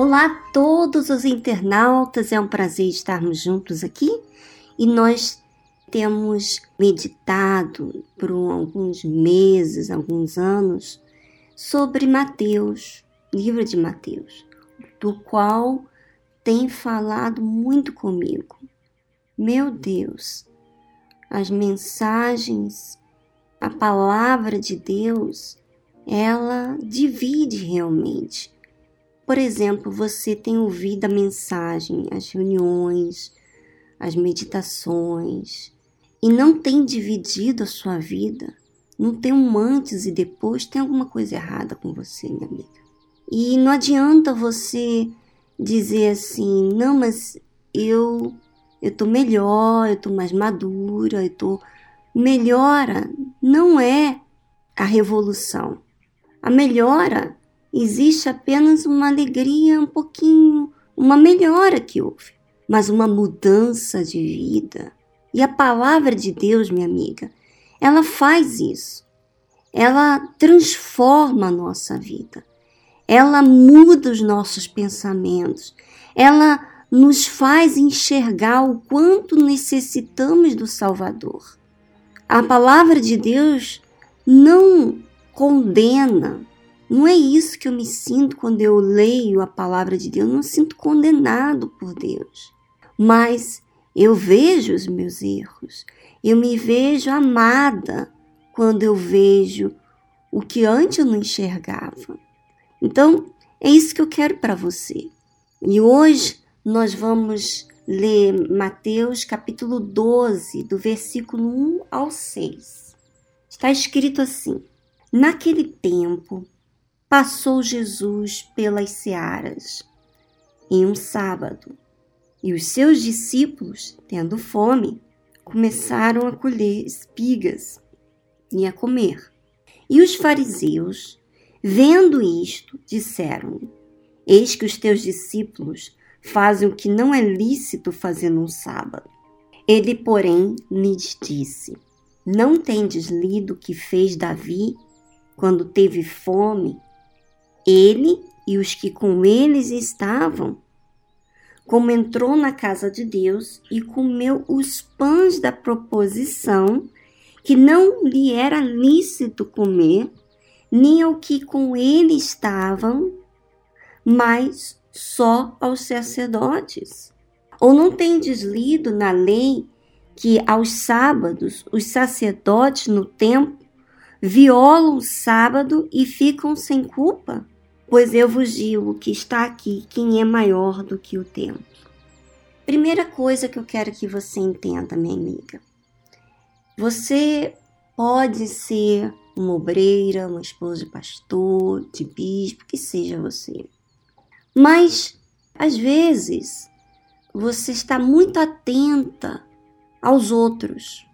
Olá a todos os internautas, é um prazer estarmos juntos aqui e nós temos meditado por alguns meses, alguns anos, sobre Mateus, livro de Mateus, do qual tem falado muito comigo. Meu Deus, as mensagens, a palavra de Deus, ela divide realmente por exemplo, você tem ouvido a mensagem, as reuniões, as meditações e não tem dividido a sua vida, não tem um antes e depois, tem alguma coisa errada com você, minha amiga. E não adianta você dizer assim, não, mas eu eu tô melhor, eu tô mais madura, eu tô melhora não é a revolução. A melhora existe apenas uma alegria um pouquinho, uma melhora que houve, mas uma mudança de vida. E a palavra de Deus, minha amiga, ela faz isso. Ela transforma a nossa vida. Ela muda os nossos pensamentos. Ela nos faz enxergar o quanto necessitamos do Salvador. A palavra de Deus não condena, não é isso que eu me sinto quando eu leio a palavra de Deus. Eu não sinto condenado por Deus. Mas eu vejo os meus erros. Eu me vejo amada quando eu vejo o que antes eu não enxergava. Então, é isso que eu quero para você. E hoje nós vamos ler Mateus capítulo 12, do versículo 1 ao 6. Está escrito assim: Naquele tempo, passou Jesus pelas searas em um sábado, e os seus discípulos, tendo fome, começaram a colher espigas e a comer. E os fariseus, vendo isto, disseram: Eis que os teus discípulos fazem o que não é lícito fazer num sábado. Ele, porém, lhes disse: Não tendes lido o que fez Davi quando teve fome ele e os que com eles estavam, como entrou na casa de Deus e comeu os pães da proposição, que não lhe era lícito comer, nem ao que com ele estavam, mas só aos sacerdotes. Ou não tendes lido na lei que aos sábados os sacerdotes no templo violam o sábado e ficam sem culpa? Pois eu vos digo que está aqui quem é maior do que o templo. Primeira coisa que eu quero que você entenda, minha amiga. Você pode ser uma obreira, uma esposa de pastor, de bispo, que seja você. Mas, às vezes, você está muito atenta aos outros,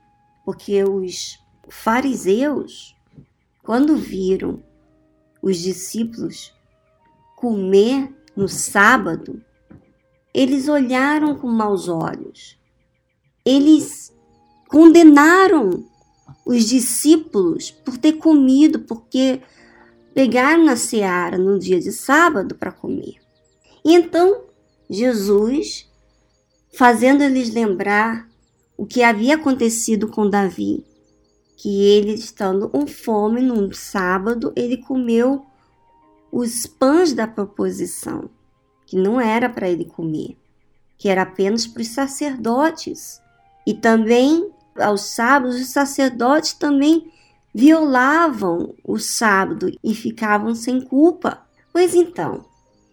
porque os fariseus, quando viram os discípulos comer no sábado, eles olharam com maus olhos. Eles condenaram os discípulos por ter comido, porque pegaram na seara no dia de sábado para comer. E então Jesus, fazendo eles lembrar o que havia acontecido com Davi, que ele estando com fome num sábado, ele comeu os pães da proposição, que não era para ele comer, que era apenas para os sacerdotes. E também aos sábados, os sacerdotes também violavam o sábado e ficavam sem culpa. Pois então,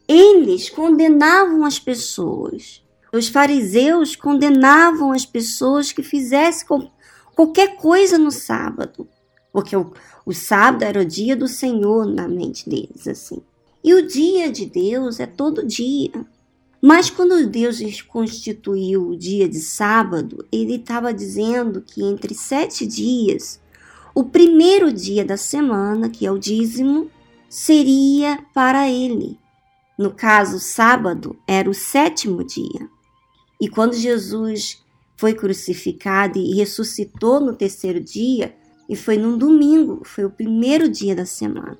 eles condenavam as pessoas. Os fariseus condenavam as pessoas que fizessem qualquer coisa no sábado, porque o, o sábado era o dia do Senhor na mente deles, assim. E o dia de Deus é todo dia. Mas quando Deus constituiu o dia de sábado, ele estava dizendo que entre sete dias, o primeiro dia da semana, que é o dízimo, seria para ele. No caso, sábado era o sétimo dia. E quando Jesus foi crucificado e ressuscitou no terceiro dia, e foi num domingo, foi o primeiro dia da semana.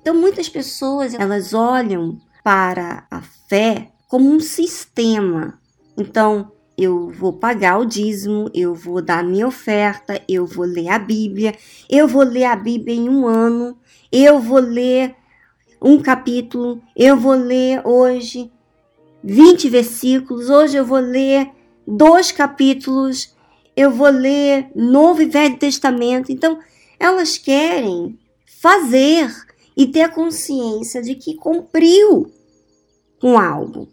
Então muitas pessoas elas olham para a fé como um sistema. Então, eu vou pagar o dízimo, eu vou dar minha oferta, eu vou ler a Bíblia, eu vou ler a Bíblia em um ano, eu vou ler um capítulo, eu vou ler hoje 20 versículos, hoje eu vou ler dois capítulos, eu vou ler Novo e Velho Testamento. Então, elas querem fazer e ter a consciência de que cumpriu com algo.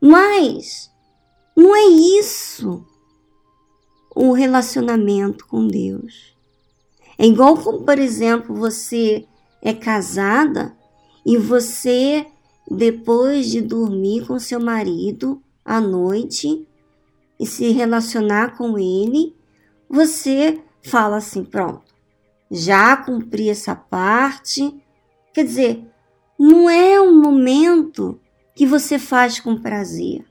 Mas não é isso o relacionamento com Deus. É igual como, por exemplo, você é casada e você, depois de dormir com seu marido à noite e se relacionar com ele, você fala assim: pronto, já cumpri essa parte. Quer dizer, não é um momento que você faz com prazer.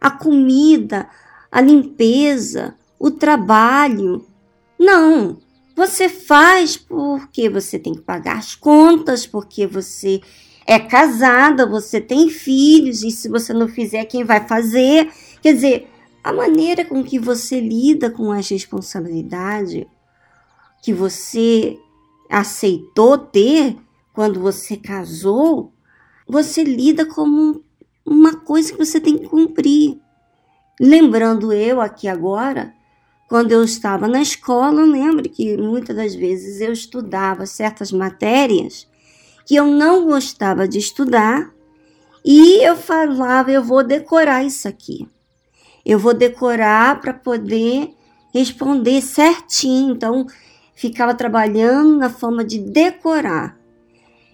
A comida, a limpeza, o trabalho. Não, você faz porque você tem que pagar as contas, porque você é casada, você tem filhos, e se você não fizer, quem vai fazer? Quer dizer, a maneira com que você lida com as responsabilidades que você aceitou ter quando você casou, você lida como uma coisa que você tem que cumprir. Lembrando eu aqui agora quando eu estava na escola, eu lembro que muitas das vezes eu estudava certas matérias que eu não gostava de estudar e eu falava, eu vou decorar isso aqui. Eu vou decorar para poder responder certinho. Então, ficava trabalhando na forma de decorar.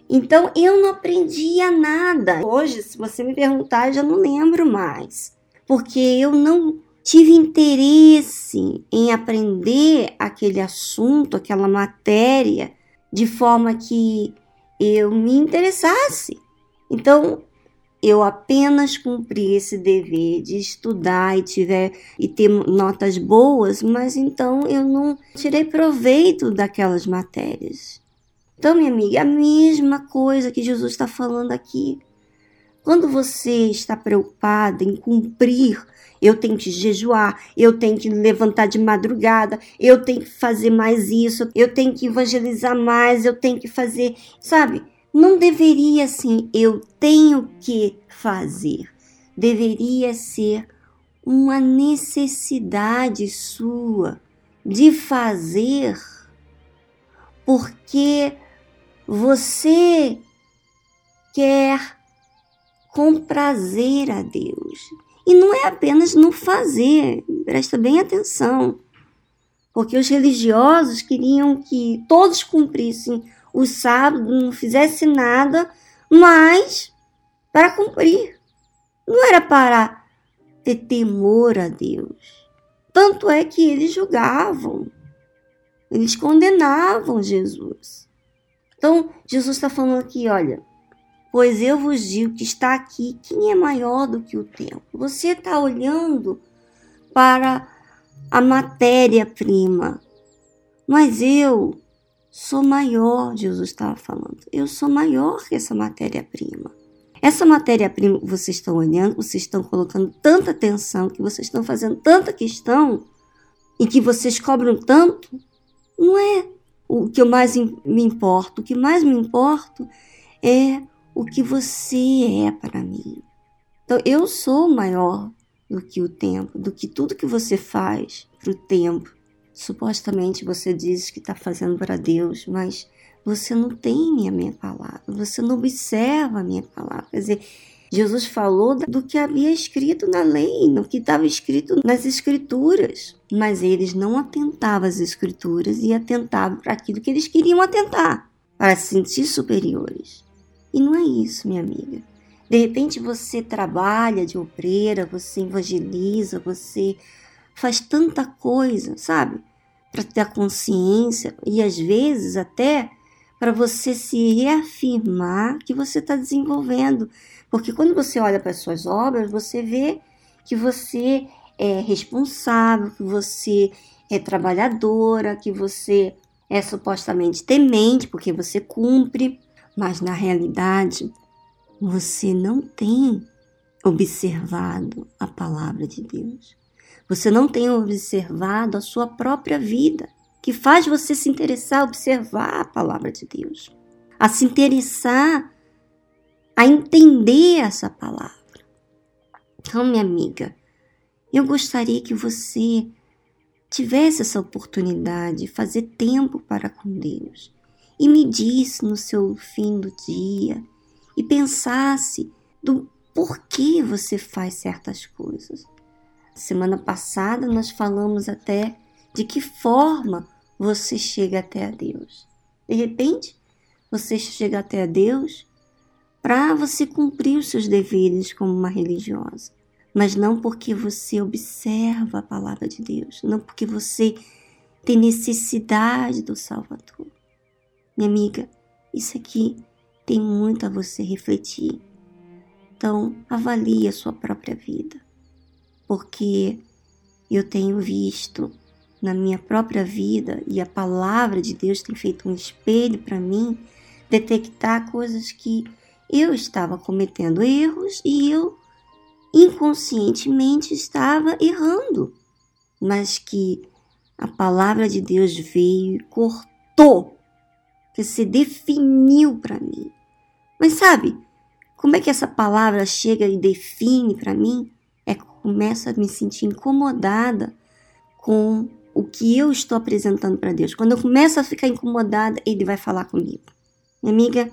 Então, eu não aprendia nada. Hoje, se você me perguntar, eu já não lembro mais. Porque eu não tive interesse em aprender aquele assunto, aquela matéria, de forma que eu me interessasse. Então, eu apenas cumpri esse dever de estudar e tiver e ter notas boas, mas então eu não tirei proveito daquelas matérias. Então, minha amiga, é a mesma coisa que Jesus está falando aqui. Quando você está preocupada em cumprir eu tenho que jejuar, eu tenho que levantar de madrugada, eu tenho que fazer mais isso, eu tenho que evangelizar mais, eu tenho que fazer, sabe? Não deveria assim, eu tenho que fazer. Deveria ser uma necessidade sua de fazer, porque você quer comprazer a Deus. E não é apenas no fazer, presta bem atenção. Porque os religiosos queriam que todos cumprissem o sábado, não fizesse nada, mas para cumprir. Não era para ter temor a Deus. Tanto é que eles julgavam, eles condenavam Jesus. Então, Jesus está falando aqui, olha, Pois eu vos digo que está aqui quem é maior do que o tempo. Você está olhando para a matéria-prima, mas eu sou maior, Jesus estava falando. Eu sou maior que essa matéria-prima. Essa matéria-prima que vocês estão olhando, vocês estão colocando tanta atenção, que vocês estão fazendo tanta questão e que vocês cobram tanto, não é o que eu mais me importo. O que mais me importa é o que você é para mim. Então, eu sou maior do que o tempo, do que tudo que você faz para o tempo. Supostamente você diz que está fazendo para Deus, mas você não tem a minha palavra, você não observa a minha palavra. Quer dizer, Jesus falou do que havia escrito na lei, no que estava escrito nas escrituras, mas eles não atentavam às escrituras e atentavam para aquilo que eles queriam atentar, para se sentir superiores. E não é isso, minha amiga. De repente você trabalha de obreira, você evangeliza, você faz tanta coisa, sabe? Para ter a consciência e às vezes até para você se reafirmar que você está desenvolvendo. Porque quando você olha para as suas obras, você vê que você é responsável, que você é trabalhadora, que você é supostamente temente, porque você cumpre mas na realidade você não tem observado a palavra de Deus. Você não tem observado a sua própria vida, que faz você se interessar a observar a palavra de Deus, a se interessar a entender essa palavra. Então, minha amiga, eu gostaria que você tivesse essa oportunidade de fazer tempo para com Deus e medisse no seu fim do dia e pensasse do porquê você faz certas coisas. Semana passada nós falamos até de que forma você chega até a Deus. De repente, você chega até a Deus para você cumprir os seus deveres como uma religiosa, mas não porque você observa a palavra de Deus, não porque você tem necessidade do Salvador. Minha amiga, isso aqui tem muito a você refletir. Então, avalie a sua própria vida, porque eu tenho visto na minha própria vida e a palavra de Deus tem feito um espelho para mim detectar coisas que eu estava cometendo erros e eu inconscientemente estava errando, mas que a palavra de Deus veio e cortou, que se definiu para mim. Mas sabe, como é que essa palavra chega e define para mim? É que eu começo a me sentir incomodada com o que eu estou apresentando para Deus. Quando eu começo a ficar incomodada, Ele vai falar comigo. Minha amiga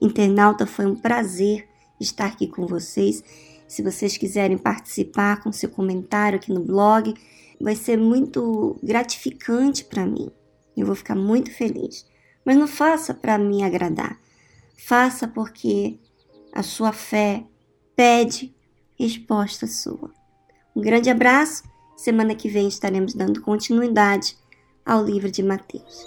internauta, foi um prazer estar aqui com vocês. Se vocês quiserem participar com seu comentário aqui no blog, vai ser muito gratificante para mim. Eu vou ficar muito feliz. Mas não faça para me agradar. Faça porque a sua fé pede resposta sua. Um grande abraço. Semana que vem estaremos dando continuidade ao livro de Mateus.